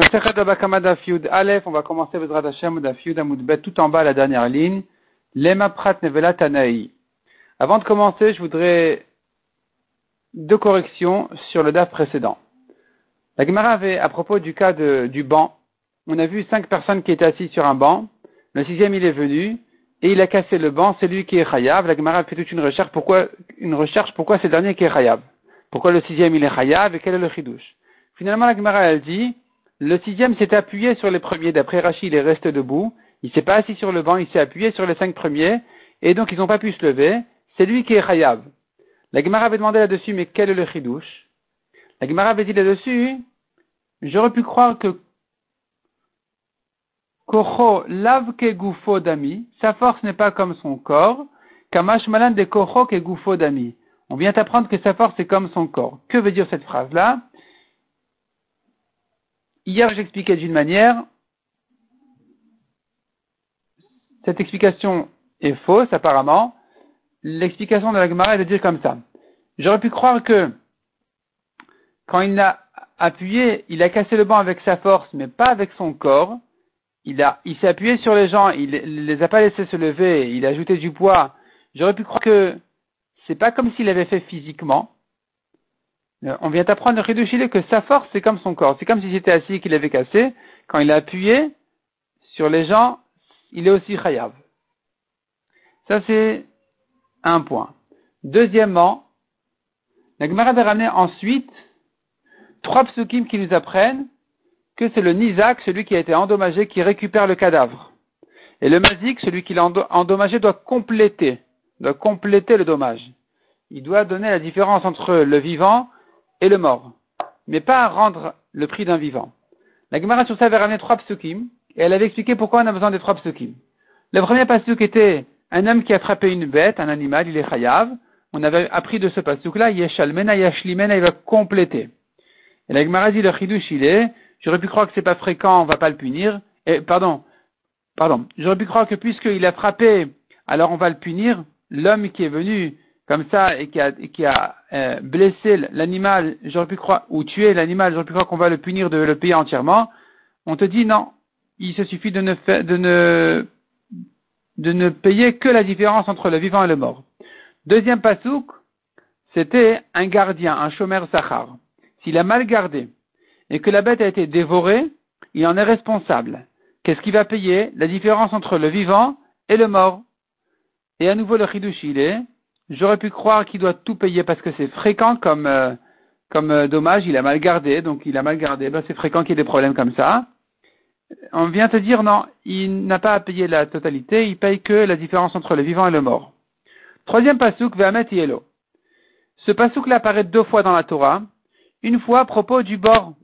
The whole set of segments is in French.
On va commencer Bezrat Hashem Amoudbet tout en bas la dernière ligne. Lema Prat Nevela Tanaï. Avant de commencer, je voudrais deux corrections sur le DAF précédent. La Gemara avait, à propos du cas du banc, on a vu cinq personnes qui étaient assises sur un banc. Le sixième, il est venu et il a cassé le banc. C'est lui qui est Chayav. La Gemara a fait toute une recherche. Pourquoi, une recherche, pourquoi c'est le dernier qui est Chayav? Pourquoi le sixième, il est Chayav et quel est le Chidouche? Finalement, la Gemara, elle dit, le sixième s'est appuyé sur les premiers. D'après Rachid, il est resté debout. Il s'est pas assis sur le banc, il s'est appuyé sur les cinq premiers. Et donc, ils n'ont pas pu se lever. C'est lui qui est Chayav. La Gemara avait demandé là-dessus, mais quel est le chidouche? La Gemara avait dit là-dessus, j'aurais pu croire que Kocho lave ke gufo dami, sa force n'est pas comme son corps, kamash malan de kocho ke gufo dami. On vient apprendre que sa force est comme son corps. Que veut dire cette phrase-là? Hier, j'expliquais d'une manière. Cette explication est fausse, apparemment. L'explication de la Gemara est de dire comme ça. J'aurais pu croire que quand il a appuyé, il a cassé le banc avec sa force, mais pas avec son corps. Il a, il s'est appuyé sur les gens, il, les a pas laissés se lever, il a ajouté du poids. J'aurais pu croire que c'est pas comme s'il l'avait fait physiquement. Euh, on vient d'apprendre le que sa force, c'est comme son corps. C'est comme si c'était assis et qu'il avait cassé. Quand il a appuyé sur les gens, il est aussi chayav. Ça, c'est un point. Deuxièmement, la Gemara a ramené ensuite trois psukim qui nous apprennent que c'est le Nizak, celui qui a été endommagé, qui récupère le cadavre. Et le Mazik, celui qui l'a endommagé, doit compléter, doit compléter le dommage. Il doit donner la différence entre le vivant et le mort, mais pas rendre le prix d'un vivant. La Gemara sur ça avait ramené trois psukim, et elle avait expliqué pourquoi on a besoin des trois psukim. Le premier pasuk était un homme qui a frappé une bête, un animal, il est chayav. On avait appris de ce pasuk-là, yeshalmena yashlimena, il va compléter. Et la Gemara dit le chidouche il est, j'aurais pu croire que c'est pas fréquent, on va pas le punir. Et, pardon, pardon, j'aurais pu croire que puisqu'il a frappé, alors on va le punir. L'homme qui est venu comme ça et qui a, qui a euh, blessé l'animal, j'aurais pu croire, ou tué l'animal, j'aurais pu croire qu'on va le punir de le payer entièrement. On te dit non, il se suffit de ne, de ne, de ne payer que la différence entre le vivant et le mort. Deuxième pasouk, c'était un gardien, un chômeur sachar. S'il a mal gardé et que la bête a été dévorée, il en est responsable. Qu'est-ce qu'il va payer? La différence entre le vivant et le mort. Et à nouveau le chidouch il est, J'aurais pu croire qu'il doit tout payer parce que c'est fréquent comme, euh, comme euh, dommage, il a mal gardé, donc il a mal gardé, ben, c'est fréquent qu'il y ait des problèmes comme ça. On vient te dire non, il n'a pas à payer la totalité, il paye que la différence entre le vivant et le mort. Troisième pasouk, Ve'amet Yelo. Ce pasouk-là apparaît deux fois dans la Torah. Une fois à propos du bord.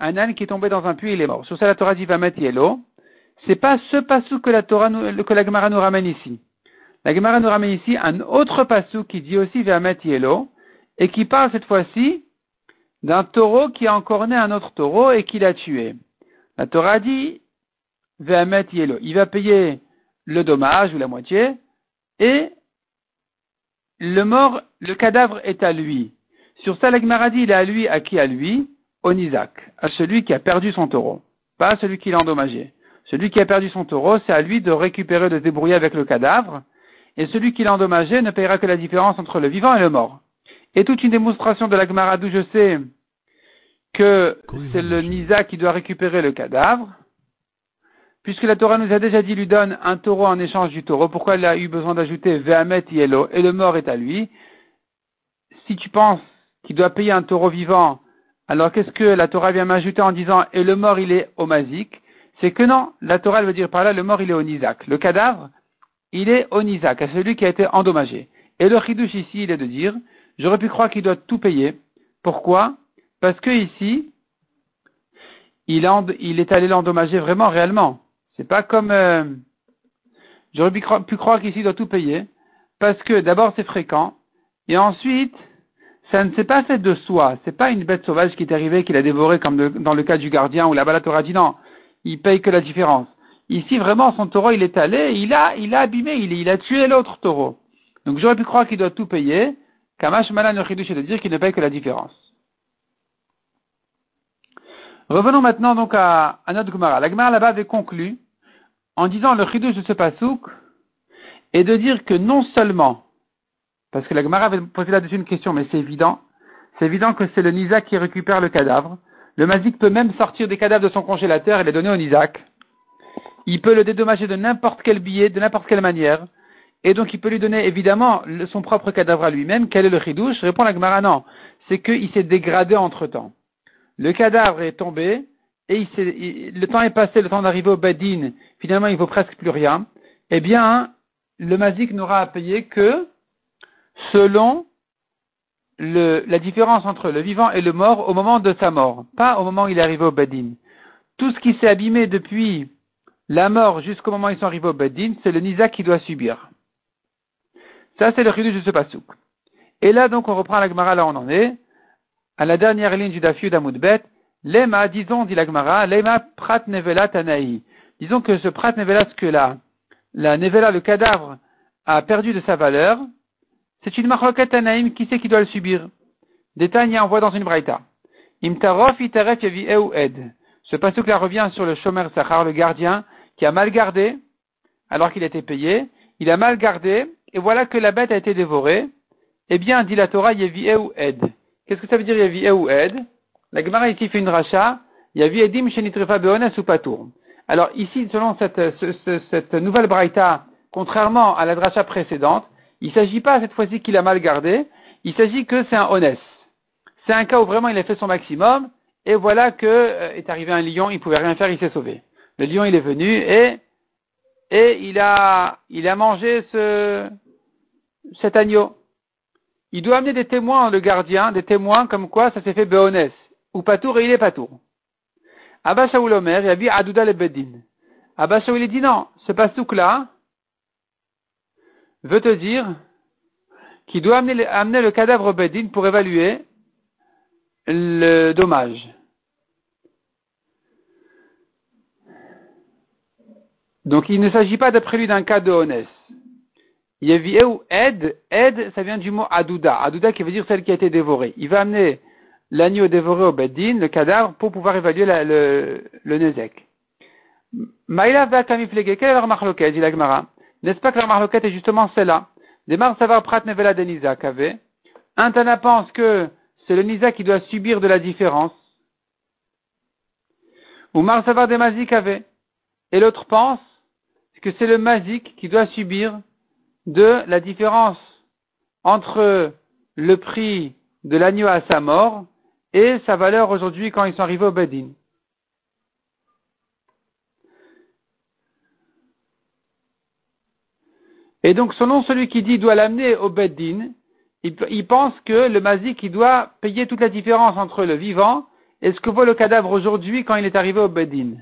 Un âne qui est tombé dans un puits, il est mort. Sur ça, la Torah dit Ve'amet Yelo. C'est pas ce pasouk que la Torah, que la Gemara nous ramène ici. La Gemara nous ramène ici un autre passou qui dit aussi Ve'amet Yelo, et qui parle cette fois-ci d'un taureau qui a encore né un autre taureau et qui l'a tué. La Torah dit Ve'amet Yelo. Il va payer le dommage ou la moitié, et le mort, le cadavre est à lui. Sur ça, la Gemara dit il est à lui, à qui à lui? Au Isaac, à celui qui a perdu son taureau, pas à celui qui l'a endommagé. Celui qui a perdu son taureau, c'est à lui de récupérer, de débrouiller avec le cadavre, et celui qui l'a endommagé ne payera que la différence entre le vivant et le mort. Et toute une démonstration de la Gemara d'où je sais que c'est le Nisa qui doit récupérer le cadavre, puisque la Torah nous a déjà dit lui donne un taureau en échange du taureau, pourquoi elle a eu besoin d'ajouter Vehamet Yelo et le mort est à lui? Si tu penses qu'il doit payer un taureau vivant, alors qu'est-ce que la Torah vient m'ajouter en disant et le mort il est au Mazik? C'est que non, la Torah elle veut dire par là le mort il est au Nizak. Le cadavre, il est Onizak, à celui qui a été endommagé. Et le chidouche ici, il est de dire, j'aurais pu croire qu'il doit tout payer. Pourquoi? Parce que ici, il, est allé l'endommager vraiment, réellement. C'est pas comme... Euh, j'aurais pu, croire qu'ici, il doit tout payer. Parce que d'abord, c'est fréquent. Et ensuite, ça ne s'est pas fait de soi. C'est pas une bête sauvage qui est arrivée, qu'il a dévoré comme dans le cas du gardien, où la aura dit non, il paye que la différence. Ici, vraiment, son taureau, il est allé, il a, il a abîmé, il, a tué l'autre taureau. Donc j'aurais pu croire qu'il doit tout payer. Kamash Malan le de dire qu'il ne paye que la différence. Revenons maintenant donc à, notre Gemara. La Gemara là-bas avait conclu en disant le chidouche de ce pasouk et de dire que non seulement, parce que la Gemara avait posé là-dessus une question, mais c'est évident, c'est évident que c'est le Nizak qui récupère le cadavre. Le Mazik peut même sortir des cadavres de son congélateur et les donner au Nizak. Il peut le dédommager de n'importe quel billet, de n'importe quelle manière. Et donc il peut lui donner évidemment son propre cadavre à lui-même. Quel est le chidouche? Répond la Gemara non. C'est qu'il s'est dégradé entre temps. Le cadavre est tombé et il le temps est passé, le temps d'arriver au Badin, finalement il vaut presque plus rien. Eh bien, le Mazik n'aura à payer que selon la différence entre le vivant et le mort au moment de sa mort, pas au moment où il est arrivé au Badin. Tout ce qui s'est abîmé depuis la mort jusqu'au moment où ils sont arrivés au Badin, c'est le Nizak qui doit subir. Ça, c'est le chidouche de ce pasouk. Et là, donc, on reprend la Gemara, là on en est, à la dernière ligne du Dafiu d'Amoudbet, Lema, disons, dit la Gemara, Lema prat nevela tanaï. Disons que ce prat nevela, ce que la, la nevela, le cadavre, a perdu de sa valeur, c'est une marloquet tanaïm, qui sait qui doit le subir? Détail envoie dans une braïta. Imtarof itaret yavi ed. Ce pasouk là revient sur le shomer sachar, le gardien, qui a mal gardé, alors qu'il était payé, il a mal gardé, et voilà que la bête a été dévorée, eh bien, dit la Torah, Yevi ou Ed. Qu'est-ce que ça veut dire Yevi ou Ed? La Gemara ici fait une racha, Yevi Edim Shenitrefa Beones ou Patour. Alors ici, selon cette, nouvelle braïta, contrairement à la dracha précédente, il ne s'agit pas cette fois-ci qu'il a mal gardé, il s'agit que c'est un honnête. C'est un cas où vraiment il a fait son maximum, et voilà que euh, est arrivé un lion, il pouvait rien faire, il s'est sauvé. Le lion, il est venu et et il a, il a mangé ce, cet agneau. Il doit amener des témoins, le gardien, des témoins comme quoi ça s'est fait Béonès, ou Patour et il est Patour. Abba Shaoul Omer, il a dit Adouda le Bedin. Abba Shaoul il dit non, ce pastouk-là veut te dire qu'il doit amener, amener le cadavre au Bedin pour évaluer le dommage. Donc il ne s'agit pas d'après lui d'un cas de honnête. ou aide, aide, ça vient du mot adouda. Adouda qui veut dire celle qui a été dévorée. Il va amener l'agneau dévoré au beddin, le cadavre, pour pouvoir évaluer le, le nezek. Maïla va. Quelle est leur marloquette, dit l'agmara? N'est-ce pas que leur marloquette est justement celle-là? Demar savar prat nevela de Nizak Un Tana pense que c'est le Nizak qui doit subir de la différence. Ou Mar savar de Mazik Et l'autre pense que c'est le mazik qui doit subir de la différence entre le prix de l'agneau à sa mort et sa valeur aujourd'hui quand ils sont arrivés au Bedin. Et donc, selon celui qui dit doit l'amener au Beddin, il, pense que le mazik doit payer toute la différence entre le vivant et ce que vaut le cadavre aujourd'hui quand il est arrivé au Beddin.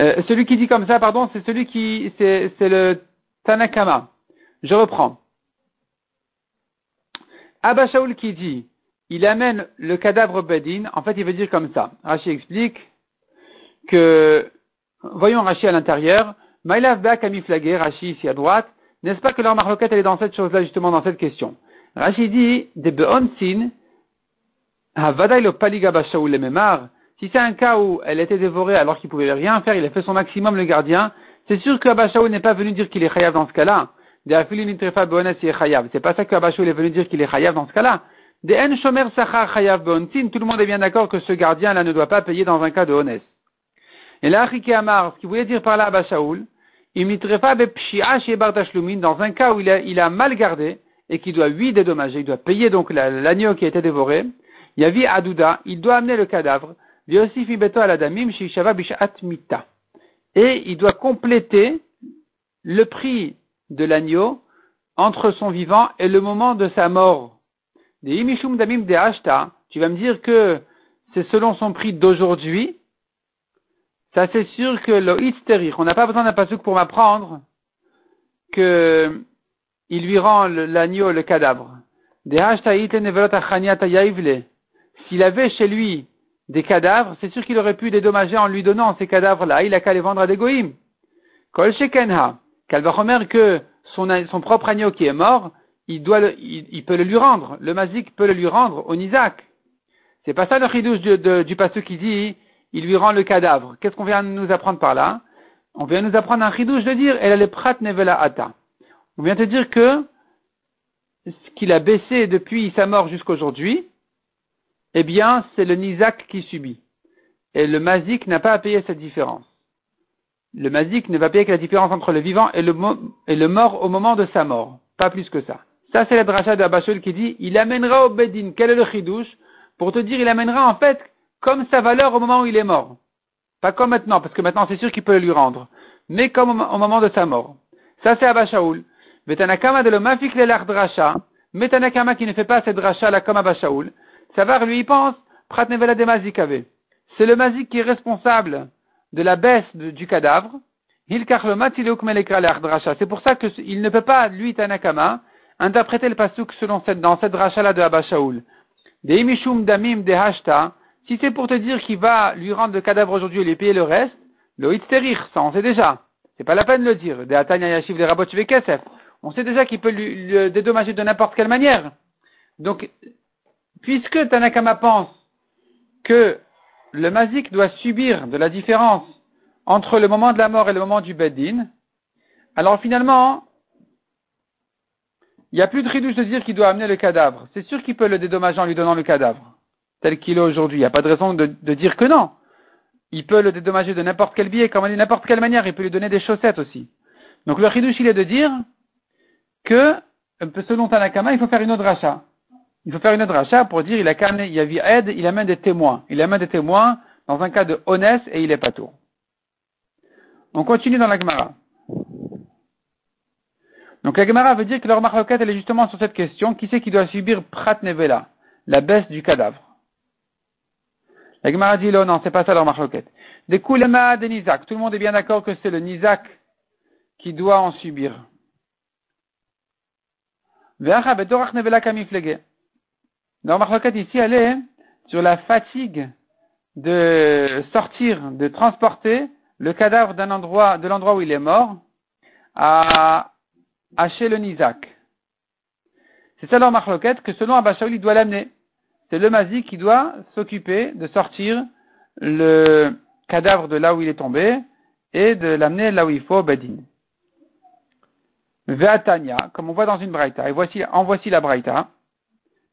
Euh, celui qui dit comme ça, pardon, c'est celui qui, c'est, le Tanakama. Je reprends. Abba qui dit, il amène le cadavre Bedin, en fait, il veut dire comme ça. Rashi explique que, voyons Rashi à l'intérieur, Maïlav Bak Amiflagé, Rashi ici à droite, n'est-ce pas que leur marloquette elle est dans cette chose-là, justement, dans cette question? Rashi dit, de Beonsin, Havadaï lo Paliga Shaul le Memar, si c'est un cas où elle était dévorée alors qu'il pouvait rien faire, il a fait son maximum le gardien, c'est sûr que n'est pas venu dire qu'il est chayav dans ce cas-là. C'est pas ça que est venu dire qu'il est chayav dans ce cas-là. tout le monde est bien d'accord que ce gardien-là ne doit pas payer dans un cas de honnête. Et là, Amar, ce qu'il voulait dire par là Abashaoul, dans un cas où il a, il a mal gardé et qu'il doit lui dédommager, il doit payer donc l'agneau qui a été dévoré, il y a vu Adouda, il doit amener le cadavre, et il doit compléter le prix de l'agneau entre son vivant et le moment de sa mort. Tu vas me dire que c'est selon son prix d'aujourd'hui. Ça c'est sûr que le on n'a pas besoin d'un pasouk pour m'apprendre que il lui rend l'agneau le cadavre. S'il avait chez lui des cadavres, c'est sûr qu'il aurait pu dédommager en lui donnant ces cadavres-là. Il a qu'à les vendre à des goïms. Kol shekenha, qu'elle que son, propre agneau qui est mort, il, doit le, il, peut le lui rendre. Le mazik peut le lui rendre au Nizak. C'est pas ça le chidouche du, passage qui dit, il lui rend le cadavre. Qu'est-ce qu'on vient de nous apprendre par là? On vient nous apprendre un chidouche de dire, elle a les prat nevela ata. On vient te dire que ce qu'il a baissé depuis sa mort jusqu'aujourd'hui, eh bien, c'est le Nizak qui subit. Et le Mazik n'a pas à payer cette différence. Le Mazik ne va payer que la différence entre le vivant et le, mort au moment de sa mort. Pas plus que ça. Ça, c'est la dracha d'Abashul qui dit, il amènera au Bedin, quel est le chidouche, pour te dire, il amènera en fait comme sa valeur au moment où il est mort. Pas comme maintenant, parce que maintenant c'est sûr qu'il peut le lui rendre. Mais comme au moment de sa mort. Ça, c'est Abashaoul. Vetanakama de l'omafik dracha. Metanakama qui ne fait pas cette dracha là comme Abashaoul. Savar lui, il pense, Pratnevela de Mazikave. C'est le Mazik qui est responsable de la baisse du cadavre. C'est pour ça qu'il ne peut pas, lui, Tanakama, interpréter le pasuk selon cette, dans cette dracha-là de Abba Shaul. Des imishum damim de hashta, si c'est pour te dire qu'il va lui rendre le cadavre aujourd'hui et lui payer le reste, le ça on sait déjà. C'est pas la peine de le dire. De atanya yashiv de. On sait déjà qu'il peut lui, le dédommager de n'importe quelle manière. Donc, puisque Tanakama pense que le mazik doit subir de la différence entre le moment de la mort et le moment du beddin, alors finalement, il n'y a plus de ridouche de dire qu'il doit amener le cadavre. C'est sûr qu'il peut le dédommager en lui donnant le cadavre, tel qu'il est aujourd'hui. Il n'y a pas de raison de, dire que non. Il peut le dédommager de n'importe quel billet, comme de n'importe quelle manière. Il peut lui donner des chaussettes aussi. Donc le ridouche, il est de dire que, selon Tanakama, il faut faire une autre rachat. Il faut faire une autre rachat pour dire il a il y a aide, il amène des témoins. Il amène des témoins dans un cas de honnête et il est pas tout. On continue dans la Gemara. Donc la Gemara veut dire que leur marloquette, elle est justement sur cette question, qui c'est qui doit subir prat nevela, la baisse du cadavre? La Gemara dit, non, c'est pas ça leur marloquette. Des koulema de Nizak. Tout le monde est bien d'accord que c'est le Nizak qui doit en subir. Leur marloquette ici, elle est sur la fatigue de sortir, de transporter le cadavre de l'endroit où il est mort, à, à. C'est ça leur marloquette que selon Abba il doit l'amener. C'est le Mazi qui doit s'occuper de sortir le cadavre de là où il est tombé et de l'amener là où il faut, Bedin. Ve'atania, comme on voit dans une braïta, et voici, en voici la braïta,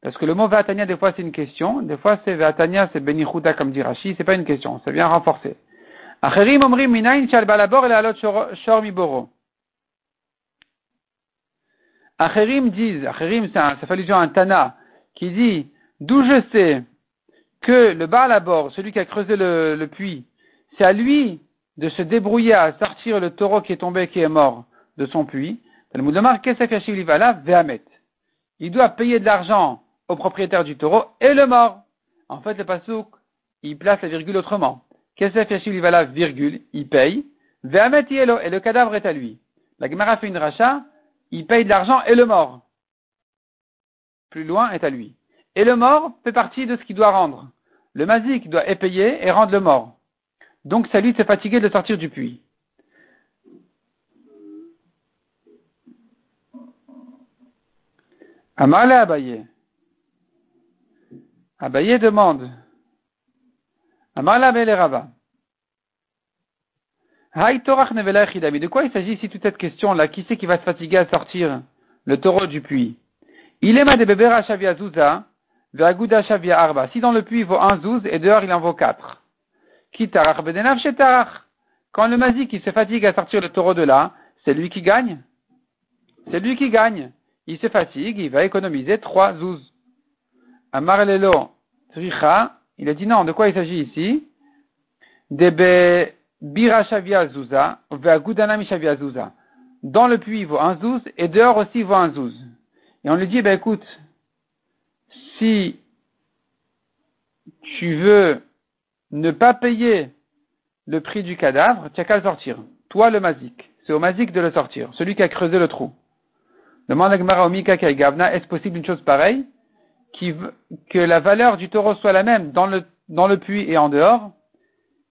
parce que le mot Ve'atania, des fois c'est une question, des fois c'est Ve'atania, c'est Benichuda comme dit Rashi, c'est pas une question, c'est bien renforcé. Acherim omrim minayin shal balabor et alot shor miboro. Acherim disent, Acherim, ça fait allusion à un Tana, qui dit, d'où je sais que le balabor, celui qui a creusé le, le puits, c'est à lui de se débrouiller à sortir le taureau qui est tombé, qui est mort de son puits. Il doit payer de l'argent au propriétaire du taureau et le mort. En fait, le pasouk, il place la virgule autrement. Kesef Yashiv la virgule, il paye. Ve'amet et le cadavre est à lui. La Gemara fait une rachat, il paye de l'argent et le mort. Plus loin est à lui. Et le mort fait partie de ce qu'il doit rendre. Le mazik doit payer et rendre le mort. Donc c'est lui de se fatiguer de sortir du puits. Amale Abaye. Abaye demande de quoi il s'agit ici toute cette question-là? Qui c'est qui va se fatiguer à sortir le taureau du puits? Il est ma de bébé Shavia Zouza, Shavia Arba. Si dans le puits il vaut un zouz et dehors il en vaut quatre. Kitarach bedenav. Quand le mazik qui se fatigue à sortir le taureau de là, c'est lui qui gagne? C'est lui qui gagne. Il se fatigue, il va économiser trois zouz. Amar lelo tricha il a dit non, de quoi il s'agit ici? Debe bira shavia zuza, shavia zuza. Dans le puits, il vaut un zouz, et dehors aussi, il vaut un zouz. Et on lui dit, ben écoute, si tu veux ne pas payer le prix du cadavre, tu n'as qu'à le sortir. Toi, le mazik. C'est au mazik de le sortir, celui qui a creusé le trou. Demande à Gmara Gavna, est-ce possible une chose pareille? Que la valeur du taureau soit la même dans le dans le puits et en dehors.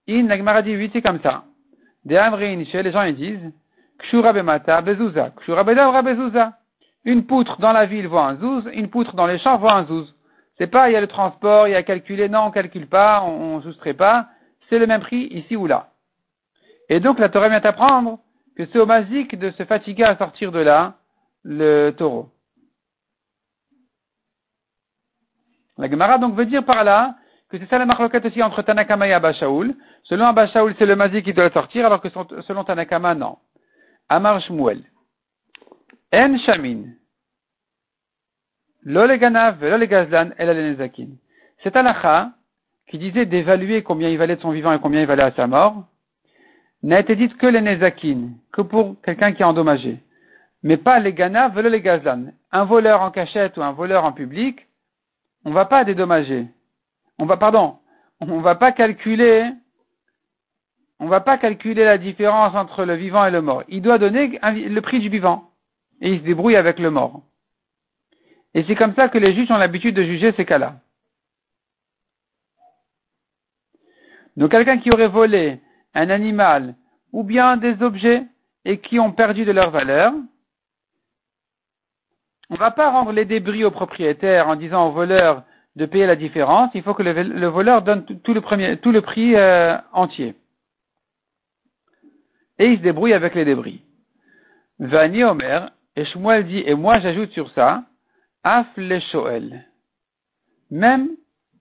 In, la dit, oui, c'est comme ça. Des les gens ils disent, Kshura bemata bezouza, Kshura bezouza. Une poutre dans la ville vaut un zouz, une poutre dans les champs vaut un zouz. C'est pas, il y a le transport, il y a calculé, non, on calcule pas, on, ne soustrait pas. C'est le même prix ici ou là. Et donc, la Torah vient apprendre que c'est au de se fatiguer à sortir de là, le taureau. La Gemara donc veut dire par là que c'est ça la marloquette aussi entre Tanakama et Abba Shaul. Selon Abba Shaul, c'est le mazik qui doit sortir, alors que selon Tanakama, non. Amar Shmuel. En Shamin. L'oleganav, l'olegazlan, el C'est halakha qui disait d'évaluer combien il valait de son vivant et combien il valait à sa mort, n'a été dite que les nezakin, que pour quelqu'un qui est endommagé. Mais pas les ganav, gazlan. Un voleur en cachette ou un voleur en public, on ne va pas dédommager. On va, pardon, on va pas calculer, on va pas calculer la différence entre le vivant et le mort. Il doit donner le prix du vivant. Et il se débrouille avec le mort. Et c'est comme ça que les juges ont l'habitude de juger ces cas-là. Donc quelqu'un qui aurait volé un animal ou bien des objets et qui ont perdu de leur valeur, on ne va pas rendre les débris au propriétaire en disant au voleur de payer la différence, il faut que le, voleur donne tout le, prix euh, entier. Et il se débrouille avec les débris. Vani Omer, et dit, et moi j'ajoute sur ça, Af le Shoel. Même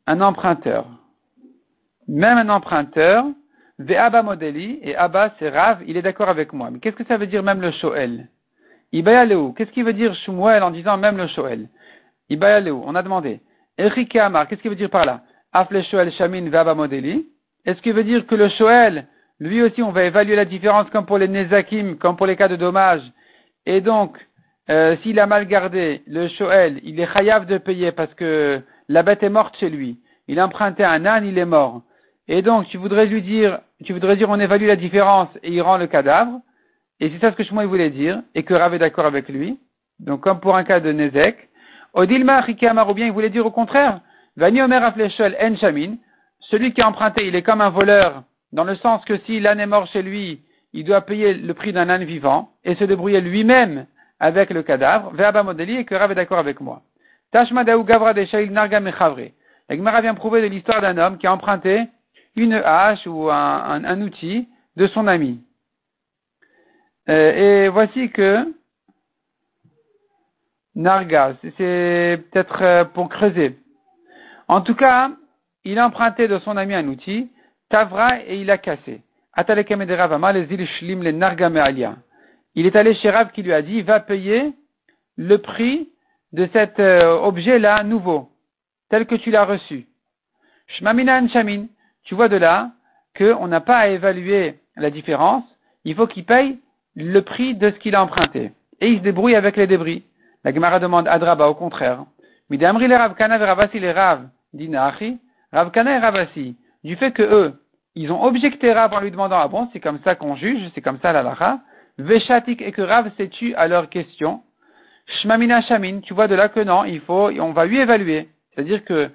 un emprunteur. Même un emprunteur, Abba Modeli, et Abba c'est Rav, il est d'accord avec moi. Mais qu'est-ce que ça veut dire même le Shoel? Ibayaleu, qu'est-ce qu'il veut dire Shmuel en disant même le Shoel? Ibayaleu, on a demandé. Erike Amar, qu'est-ce qu'il veut dire par là? Af le Shoel Shamin Abba Modeli. Est-ce qu'il veut dire que le Shoel, lui aussi, on va évaluer la différence comme pour les Nezakim, comme pour les cas de dommage? Et donc, euh, s'il a mal gardé le Shoel, il est chayav de payer parce que la bête est morte chez lui. Il a emprunté un âne, il est mort. Et donc, tu voudrais lui dire, tu voudrais dire, on évalue la différence et il rend le cadavre? Et c'est ça ce que Shmuel voulait dire, et que Rav est d'accord avec lui. Donc, comme pour un cas de Nezek. Odilma ou bien il voulait dire au contraire, Vani Omer Afleshel En celui qui a emprunté, il est comme un voleur, dans le sens que si l'âne est mort chez lui, il doit payer le prix d'un âne vivant, et se débrouiller lui-même avec le cadavre, Ve'aba Modeli, et que Rav est d'accord avec moi. Tashmadaou Gavra Narga. La vient prouver de l'histoire d'un homme qui a emprunté une hache ou un, outil de son ami. Euh, et voici que Narga, c'est peut-être euh, pour creuser. En tout cas, il a emprunté de son ami un outil, Tavra, et il a cassé. Il est allé chez Rav qui lui a dit, va payer le prix de cet euh, objet-là nouveau, tel que tu l'as reçu. Tu vois de là qu'on n'a pas à évaluer la différence, il faut qu'il paye le prix de ce qu'il a emprunté. Et il se débrouille avec les débris. La Gemara demande à Draba au contraire. Ravasi les Rav et Ravasi, du fait que eux, ils ont objecté Rav en lui demandant, ah bon, c'est comme ça qu'on juge, c'est comme ça la lacha, Veshatik et que Rav s'est tu à leur question, Shmamina Shamin, tu vois de là que non, il faut, on va lui évaluer. C'est-à-dire que,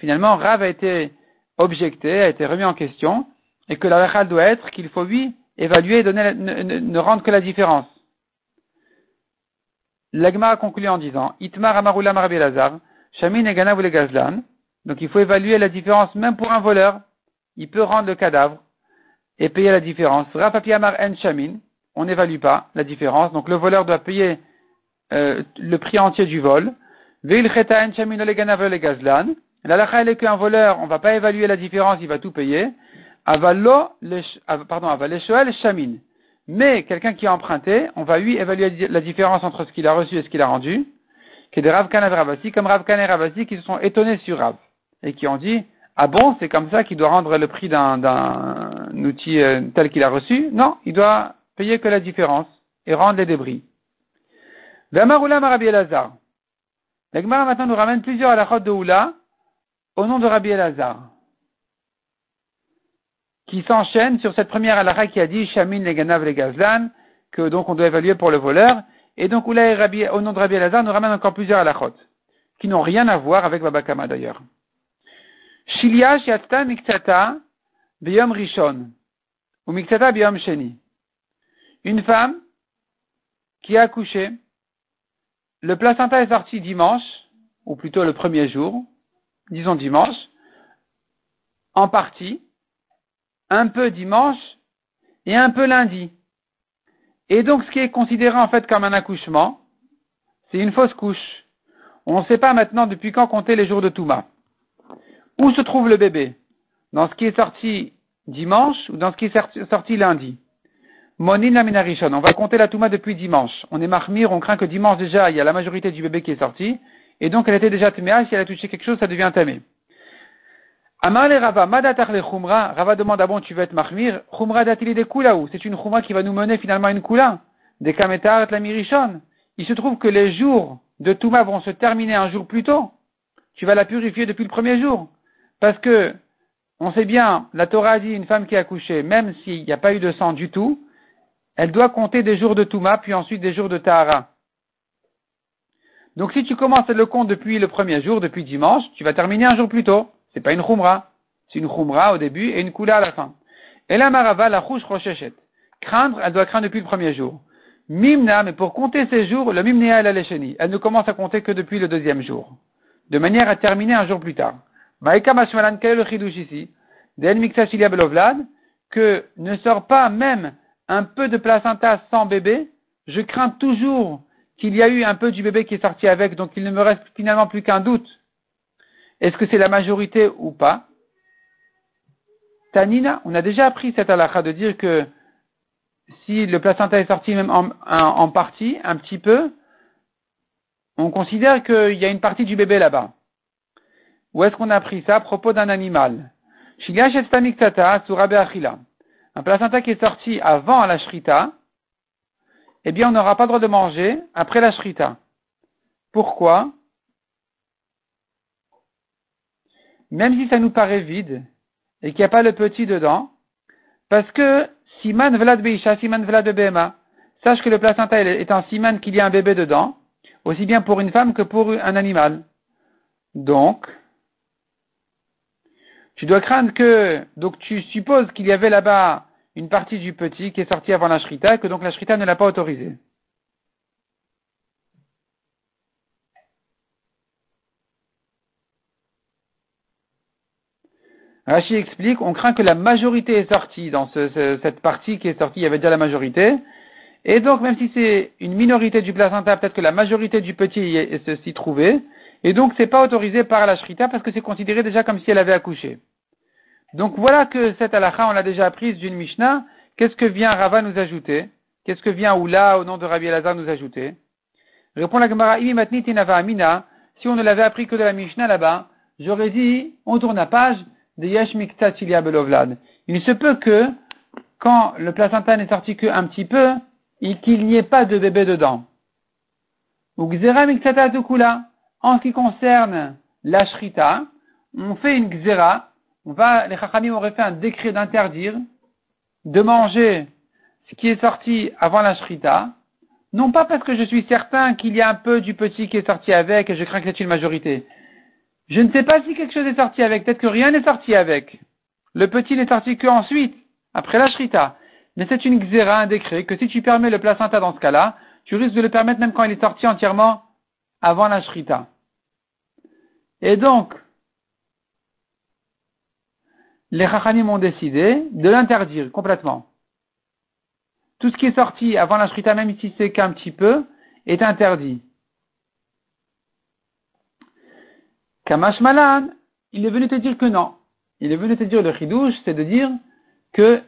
finalement, Rav a été objecté, a été remis en question, et que la lacha doit être qu'il faut lui évaluer et donner, ne, rendre que la différence. L'agma a conclu en disant, Itmar Amarula Marabi Lazar, Shamin et Ganav Gazlan, donc il faut évaluer la différence même pour un voleur, il peut rendre le cadavre et payer la différence. Rapapi Amar En Shamin, on n'évalue pas la différence, donc le voleur doit payer euh, le prix entier du vol. Veil En Shamin le Gazlan, la lacha, elle est qu'un voleur, on ne va pas évaluer la différence, il va tout payer. Avalo, pardon, avaleshoel shamin. Mais quelqu'un qui a emprunté, on va lui évaluer la différence entre ce qu'il a reçu et ce qu'il a rendu. Qui est des Rav et Ravasi, comme Rav et Ravasi qui se sont étonnés sur Rav. Et qui ont dit, ah bon, c'est comme ça qu'il doit rendre le prix d'un outil euh, tel qu'il a reçu? Non, il doit payer que la différence et rendre les débris. V'amaroulam Rabbi Elazar. L'Agmara maintenant nous ramène plusieurs à la de Oula, au nom de Rabbi Elazar, qui s'enchaîne sur cette première halakha qui a dit Shamin les ganav les gazlan, que donc on doit évaluer pour le voleur, et donc Oula Rabbi, au nom de Rabbi Elazar nous ramène encore plusieurs halakhot, qui n'ont rien à voir avec Babakama d'ailleurs. Shilia yatta miktata biyom rishon. Ou miktata biyom sheni. Une femme qui a accouché, le placenta est sorti dimanche, ou plutôt le premier jour, disons dimanche, en partie, un peu dimanche et un peu lundi. Et donc ce qui est considéré en fait comme un accouchement, c'est une fausse couche. On ne sait pas maintenant depuis quand compter les jours de Touma. Où se trouve le bébé? Dans ce qui est sorti dimanche ou dans ce qui est sorti lundi? Monin la minarishon. On va compter la Touma depuis dimanche. On est marmire, on craint que dimanche déjà, il y a la majorité du bébé qui est sorti. Et donc elle était déjà téméa. Si elle a touché quelque chose, ça devient tamé. Amar le Rava, madatar le Khumra. Rava demande, ah bon, tu veux être marmir Khumra datili de ou? C'est une Khumra qui va nous mener finalement une Kula. Des Kametar la Mirishon. Il se trouve que les jours de Touma vont se terminer un jour plus tôt, tu vas la purifier depuis le premier jour. Parce que, on sait bien, la Torah dit une femme qui a accouché, même s'il n'y a pas eu de sang du tout, elle doit compter des jours de Touma, puis ensuite des jours de Tahara. Donc si tu commences le compte depuis le premier jour, depuis dimanche, tu vas terminer un jour plus tôt. C'est pas une khumra. C'est une khumra au début et une kula à la fin. Et la marava, la rouge rochechet. Craindre, elle doit craindre depuis le premier jour. Mimna, mais pour compter ces jours, le mimnea elle l'écheni. Elle ne commence à compter que depuis le deuxième jour. De manière à terminer un jour plus tard. Maïka Mashmalan, quel est le? Belovlad, que ne sort pas même un peu de placenta sans bébé, je crains toujours qu'il y a eu un peu du bébé qui est sorti avec, donc il ne me reste finalement plus qu'un doute. Est-ce que c'est la majorité ou pas? Tanina, on a déjà appris cette halakha de dire que si le placenta est sorti même en, partie, un petit peu, on considère qu'il y a une partie du bébé là-bas. Où est-ce qu'on a pris ça? À propos d'un animal Un placenta qui est sorti avant la shrita, eh bien on n'aura pas le droit de manger après la shrita. Pourquoi? Même si ça nous paraît vide et qu'il n'y a pas le petit dedans, parce que Siman Vlad Beisha, Siman Vlad Bema. Sache que le placenta est un siman qu'il y a un bébé dedans, aussi bien pour une femme que pour un animal. Donc, tu dois craindre que, donc tu supposes qu'il y avait là-bas une partie du petit qui est sortie avant la shrita et que donc la shrita ne l'a pas autorisé. Rachi explique, on craint que la majorité est sortie dans cette partie qui est sortie, il y avait déjà la majorité. Et donc, même si c'est une minorité du placenta, peut-être que la majorité du petit s'y trouvait. Et donc, c'est pas autorisé par la shrita parce que c'est considéré déjà comme si elle avait accouché. Donc, voilà que cette halakha, on l'a déjà apprise d'une Mishnah. Qu'est-ce que vient Rava nous ajouter? Qu'est-ce que vient Oula, au nom de Rabbi Elazar, nous ajouter? Répond la Gemara. Si on ne l'avait appris que de la Mishnah là-bas, j'aurais dit, on tourne la page, de Yesh Belovlad. Il se peut que, quand le placenta n'est sorti qu'un petit peu, qu'il n'y ait pas de bébé dedans. Ou Gzera Miktata Tukula. En ce qui concerne la Shrita, on fait une Gzera, on va, les Chachamim auraient fait un décret d'interdire de manger ce qui est sorti avant la Shrita, non pas parce que je suis certain qu'il y a un peu du petit qui est sorti avec et je crains que c'est une majorité, je ne sais pas si quelque chose est sorti avec, peut-être que rien n'est sorti avec. Le petit n'est sorti qu'ensuite, après la shrita. Mais c'est une xéra, un décret, que si tu permets le placenta dans ce cas-là, tu risques de le permettre même quand il est sorti entièrement avant la shrita. Et donc, les rachanim ont décidé de l'interdire complètement. Tout ce qui est sorti avant la shrita, même si c'est qu'un petit peu, est interdit. Kamash Malan, il est venu te dire que non. Il est venu te dire le chidouche, c'est de dire que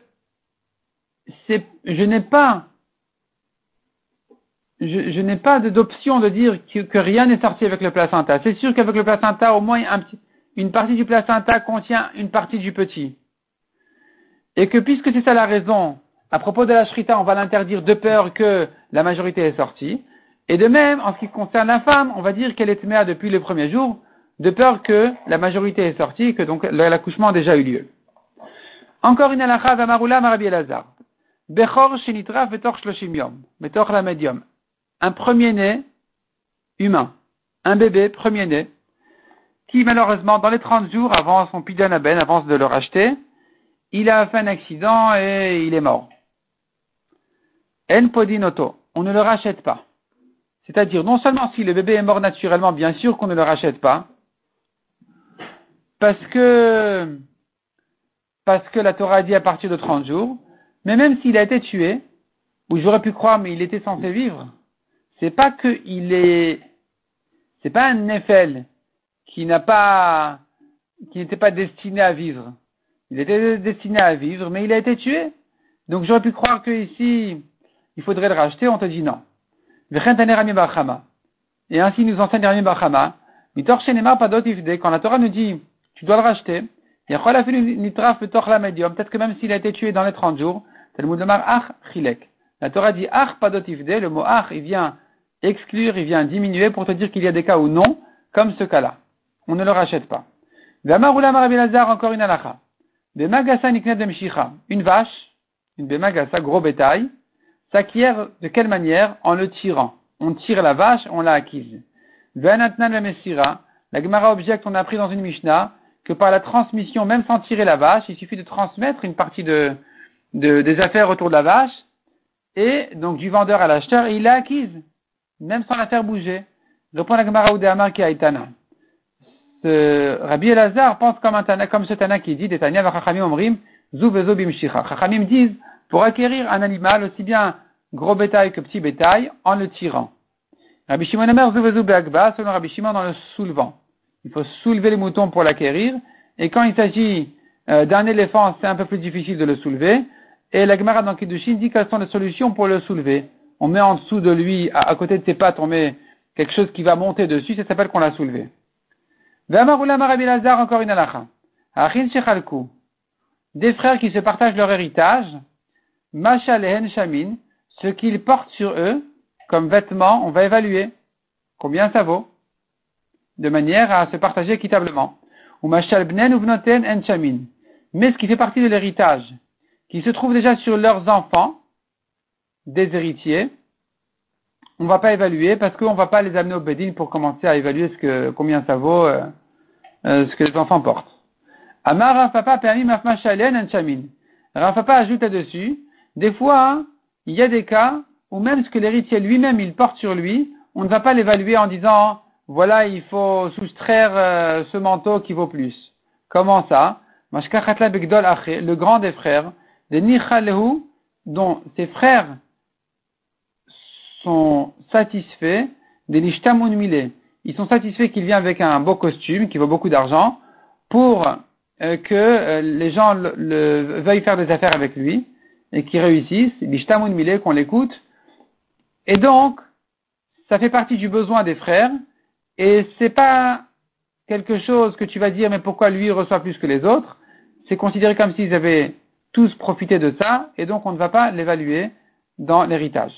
je n'ai pas, je, n'ai pas d'option de dire que, rien n'est sorti avec le placenta. C'est sûr qu'avec le placenta, au moins une partie du placenta contient une partie du petit. Et que puisque c'est ça la raison, à propos de la shrita, on va l'interdire de peur que la majorité est sortie. Et de même, en ce qui concerne la femme, on va dire qu'elle est mère depuis le premier jour, de peur que la majorité est sortie, que donc l'accouchement a déjà eu lieu. Encore une halakha d'Amarula Marabi Elazar. Bechor shenitra vetor shloshim yom. la medium. Un premier-né humain. Un bébé premier-né qui malheureusement, dans les 30 jours avant son pidan aben, avant de le racheter, il a fait un accident et il est mort. En podinoto, on ne le rachète pas. C'est-à-dire, non seulement si le bébé est mort naturellement, bien sûr qu'on ne le rachète pas, parce que, parce que la Torah a dit à partir de 30 jours, mais même s'il a été tué, ou j'aurais pu croire, mais il était censé vivre, c'est pas qu'il est, c'est pas un Nefel qui n'a pas, qui n'était pas destiné à vivre. Il était destiné à vivre, mais il a été tué. Donc j'aurais pu croire que ici, il faudrait le racheter, on te dit non. Et ainsi nous enseigne Rami Bachama, quand la Torah nous dit, tu dois le racheter, peut-être que même s'il a été tué dans les 30 jours, La Torah dit ach le mot ach, il vient exclure, il vient diminuer pour te dire qu'il y a des cas où non, comme ce cas-là. On ne le rachète pas. encore une alacha. Une vache, une bemagasa, gros bétail, s'acquiert de quelle manière? En le tirant. On tire la vache, on l'a acquise. La Gemara objecte, on a appris dans une Mishnah, que par la transmission, même sans tirer la vache, il suffit de transmettre une partie de, des affaires autour de la vache, et donc du vendeur à l'acheteur, et il l'a acquise, même sans la faire bouger. Reprend la Gemara Udeamar qui Tana. Ce Rabbi Elazar pense comme, un comme ce Tana qui dit, des Tanya Chachamim Omrim, Zuvezo Bimshicha. Chachamim disent, pour acquérir un animal, aussi bien gros bétail que petit bétail, en le tirant. Rabbi Shimon Omer Zuvezo Beagba, selon Rabbi Shimon dans le soulevant. Il faut soulever les moutons pour l'acquérir, et quand il s'agit euh, d'un éléphant, c'est un peu plus difficile de le soulever, et la Gemara dans Kiddushin dit quelles sont les solutions pour le soulever. On met en dessous de lui, à, côté de ses pattes, on met quelque chose qui va monter dessus, ça s'appelle qu'on l'a soulevé. encore une alacha. Des frères qui se partagent leur héritage, Lehen Shamin, ce qu'ils portent sur eux, comme vêtements, on va évaluer combien ça vaut, de manière à se partager équitablement. Ou Mashal Bnen ou. Mais ce qui fait partie de l'héritage, qui se trouve déjà sur leurs enfants, des héritiers, on ne va pas évaluer parce qu'on ne va pas les amener au Bedin pour commencer à évaluer ce que, combien ça vaut, euh, euh, ce que les enfants portent. Amar Rafapa permis Mafmashalen en Shamin. Rafapa ajoute là-dessus, des fois, il y a des cas où même ce que l'héritier lui-même il porte sur lui, on ne va pas l'évaluer en disant, voilà, il faut soustraire euh, ce manteau qui vaut plus. Comment ça? Le grand des frères, des Nichalehu, dont ses frères sont satisfaits, des Nishtamun Ils sont satisfaits qu'il vient avec un beau costume qui vaut beaucoup d'argent pour euh, que euh, les gens le, veuillent faire des affaires avec lui et qu'ils réussissent, Nishtamun Mile, qu'on l'écoute. Et donc, ça fait partie du besoin des frères et c'est pas quelque chose que tu vas dire mais pourquoi lui reçoit plus que les autres? C'est considéré comme s'ils avaient tous profiter de ça, et donc on ne va pas l'évaluer dans l'héritage.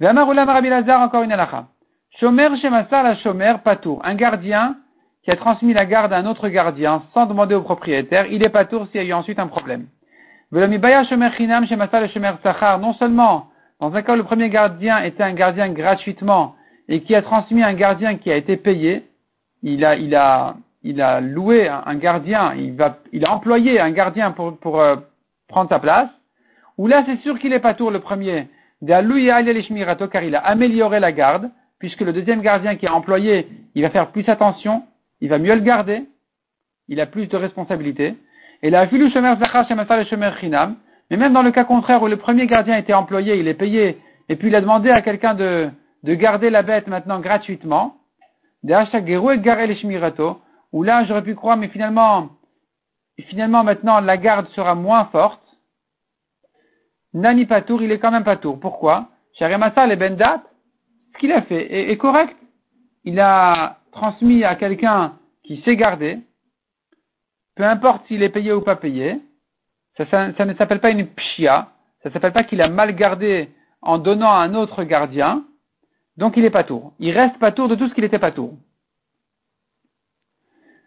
encore une halakha. Shomer Shemassar la Shomer Patour. Un gardien qui a transmis la garde à un autre gardien sans demander au propriétaire, il est Patour s'il y a eu ensuite un problème. Shomer Chinam la. Non seulement, dans un cas où le premier gardien était un gardien gratuitement et qui a transmis un gardien qui a été payé, il a, il a, il a loué un gardien, il, va, il a employé un gardien pour, pour euh, prendre sa place, ou là c'est sûr qu'il est pas tour le premier, car il a amélioré la garde, puisque le deuxième gardien qui a employé, il va faire plus attention, il va mieux le garder, il a plus de responsabilité. Et là, mais même dans le cas contraire où le premier gardien était employé, il est payé, et puis il a demandé à quelqu'un de, de garder la bête maintenant gratuitement, où là j'aurais pu croire, mais finalement, finalement maintenant la garde sera moins forte. Nani Patour, il est quand même Patour. Pourquoi? Sharemasa le Bendat, ce qu'il a fait est, correct. Il a transmis à quelqu'un qui sait garder, peu importe s'il est payé ou pas payé, ça, ne s'appelle pas une pshia, ça ne s'appelle pas qu'il a mal gardé en donnant à un autre gardien, donc il est pas tour. Il reste pas tour de tout ce qu'il était pas tour.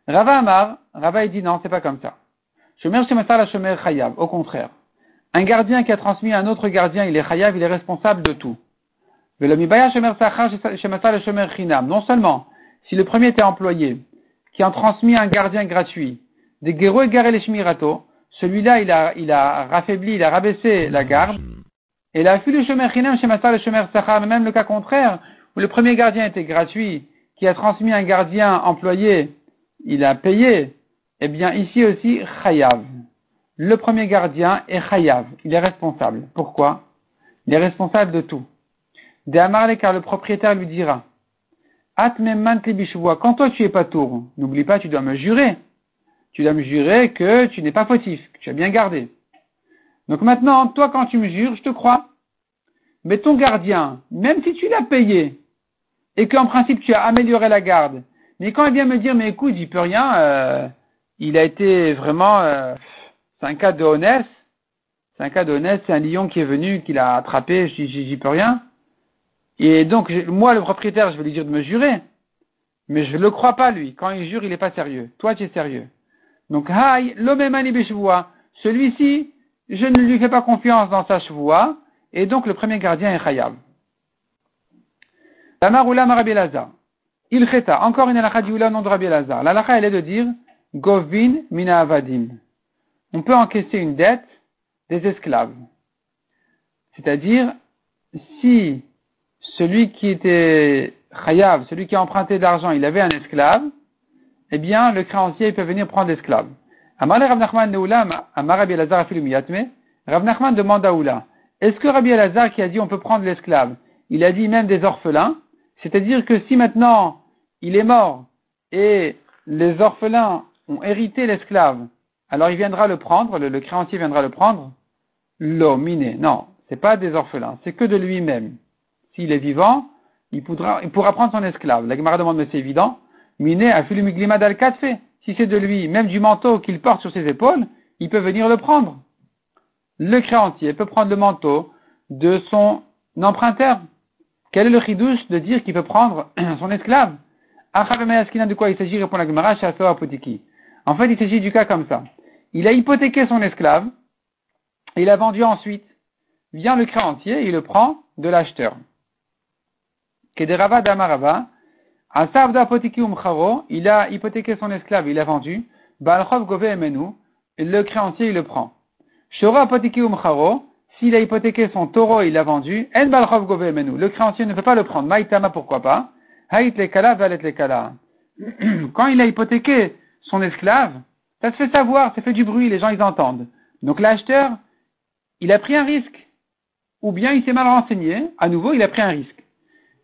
Rava Amar, Rava il dit non, c'est pas comme ça. Chayav, au contraire. Un gardien qui a transmis à un autre gardien, il est Chayav, il est responsable de tout. Non seulement, si le premier était employé, qui ont transmis un gardien gratuit. Des Gero et les Shmirato, celui-là, il a, il a raffaibli, il a rabaissé la garde. Et la de Shomer Chinem, chez le Shomer mais même le cas contraire, où le premier gardien était gratuit, qui a transmis un gardien employé, il a payé, eh bien, ici aussi, Chayav. Le premier gardien est Chayav. Il est responsable. Pourquoi? Il est responsable de tout. De Amarle, car le propriétaire lui dira, quand toi tu es pas tour, n'oublie pas, tu dois me jurer. Tu dois me jurer que tu n'es pas fautif, que tu as bien gardé. Donc maintenant, toi quand tu me jures, je te crois. Mais ton gardien, même si tu l'as payé, et qu'en principe tu as amélioré la garde, mais quand il vient me dire, mais écoute, j'y peux rien, euh, il a été vraiment, euh, c'est un cas de honnête, c'est un cas de honnête, c'est un lion qui est venu, qui l'a attrapé, j'y peux rien. Et donc, moi, le propriétaire, je vais lui dire de me jurer. Mais je ne le crois pas, lui. Quand il jure, il n'est pas sérieux. Toi, tu es sérieux. Donc, l'omemani beshvoa. Celui-ci, je ne lui fais pas confiance dans sa chevoua. Et donc, le premier gardien est Chayab. Tamaroula Marabi Lazar. Il cheta. Encore une halakha au nom de Rabbi elle est de dire, Govin mina avadim. On peut encaisser une dette des esclaves. C'est-à-dire, si celui qui était chayav, celui qui a emprunté de l'argent, il avait un esclave, eh bien, le créancier peut venir prendre l'esclave. Rav Nachman Rav Nachman demande à Oula, est-ce que Rabbi Elazar qui a dit on peut prendre l'esclave, il a dit même des orphelins, c'est-à-dire que si maintenant il est mort et les orphelins ont hérité l'esclave, alors il viendra le prendre, le, créancier viendra le prendre? L'eau, miné. Non, c'est pas des orphelins, c'est que de lui-même. S'il est vivant, il pourra, prendre son esclave. La Gemara demande, mais c'est évident. Miné a glima dal fait. Si c'est de lui, même du manteau qu'il porte sur ses épaules, il peut venir le prendre. Le créancier peut prendre le manteau de son emprunteur. Quel est le chidouche de dire qu'il peut prendre son esclave? De quoi il s'agit? répond la Gemara En fait, il s'agit du cas comme ça. Il a hypothéqué son esclave, et il a vendu ensuite. Vient le créancier il le prend de l'acheteur. Kederava Damarava, il a hypothéqué son esclave, il a vendu, Balchov Gove Emenu, le créancier il le prend. Shora Apotiki Umcharo, s'il a hypothéqué son taureau, il l'a vendu, En Balchov Gove Emenu, le créancier ne peut pas le prendre. Maïtama, pourquoi pas? Haït Lekala, Valet Lekala. Quand il a hypothéqué son esclave, ça se fait savoir, ça fait du bruit, les gens ils entendent. Donc l'acheteur, il a pris un risque. Ou bien il s'est mal renseigné, à nouveau il a pris un risque.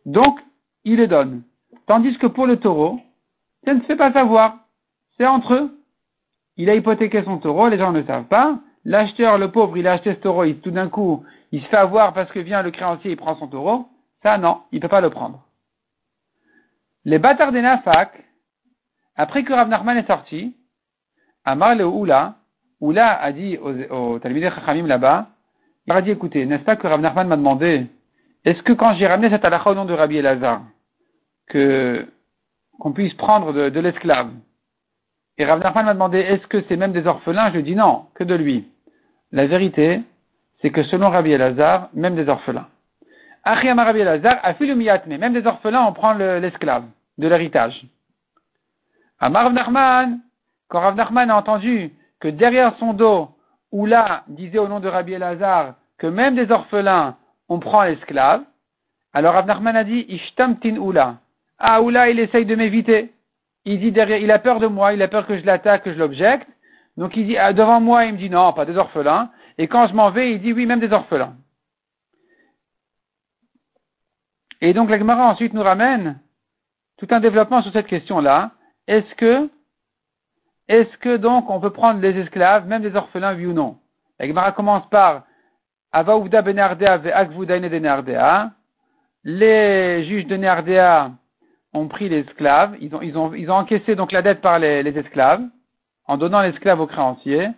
Donc, il le donne. Tandis que pour le taureau, ça ne se fait pas savoir. C'est entre eux. Il a hypothéqué son taureau, les gens ne le savent pas. L'acheteur, le pauvre, il a acheté ce taureau, tout d'un coup, il se fait avoir parce que vient le créancier, il prend son taureau. Ça, non, il ne peut pas le prendre. Les bâtards des Nafak, après que Rav Nachman est sorti, Amar le Oula, Oula a dit au aux Chachamim là-bas, il a dit, écoutez, n'est-ce pas que Rav Nachman m'a demandé est-ce que quand j'ai ramené cette halakha au nom de Rabbi Elazar, qu'on puisse prendre de, l'esclave, et Rav Nachman m'a demandé est-ce que c'est même des orphelins, je lui dis non, que de lui. La vérité, c'est que selon Rabbi Elazar, même des orphelins. Achiyama Rabbi Elazar, mais même des orphelins, on prend l'esclave, de l'héritage. Amar Rav Nachman, quand Rav Nachman a entendu que derrière son dos, Oula disait au nom de Rabbi Elazar que même des orphelins, on prend l'esclave. Alors Abnachman a dit, Ishtamtin Oula. Ah, Oula, il essaye de m'éviter. Il dit derrière, il a peur de moi, il a peur que je l'attaque, que je l'objecte. Donc il dit, ah, devant moi, il me dit non, pas des orphelins. Et quand je m'en vais, il dit oui, même des orphelins. Et donc la Gemara ensuite nous ramène tout un développement sur cette question-là. Est-ce que, est-ce que donc on peut prendre les esclaves, même des orphelins, oui ou non? La Gemara commence par Avaouda Benardea de Les juges de Nardea ont pris l'esclave, ils ont, ils, ont, ils ont encaissé donc la dette par les, esclaves, en donnant l'esclave aux créanciers.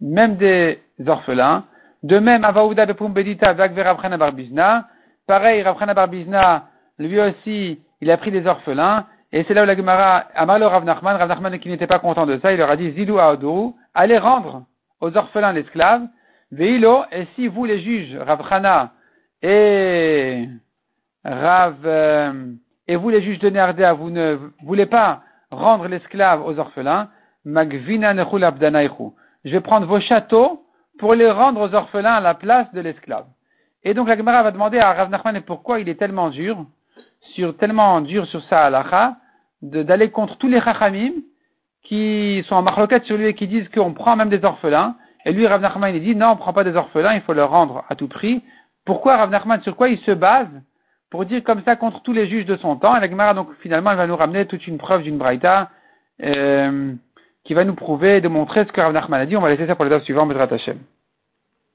Même des orphelins. De même, Avaouda de Pumbedita Ravchana Barbizna. Pareil, Ravchana Barbizna, lui aussi, il a pris des orphelins. Et c'est là où la Gemara, Amalo Rav Nachman, Rav Nachman qui n'était pas content de ça, il leur a dit, Zidou Aodoru, allez rendre aux orphelins l'esclave, Veilo, et si vous les juges, Rav et Rav, euh, et vous les juges de Nerdea, vous ne voulez pas rendre l'esclave aux orphelins, magvina Je vais prendre vos châteaux pour les rendre aux orphelins à la place de l'esclave. Et donc la Gemara va demander à Rav Nachman pourquoi il est tellement dur, sur, tellement dur sur sa d'aller contre tous les chachamim qui sont en marloquette sur lui et qui disent qu'on prend même des orphelins. Et lui, Rav Nachman, il dit non, on prend pas des orphelins, il faut leur rendre à tout prix. Pourquoi Rav Nachman, sur quoi il se base pour dire comme ça contre tous les juges de son temps? Et la Gemara, donc, finalement, elle va nous ramener toute une preuve d'une braïta euh, qui va nous prouver, de montrer ce que Rav Nachman a dit. On va laisser ça pour les suivants, Bezrat Hashem.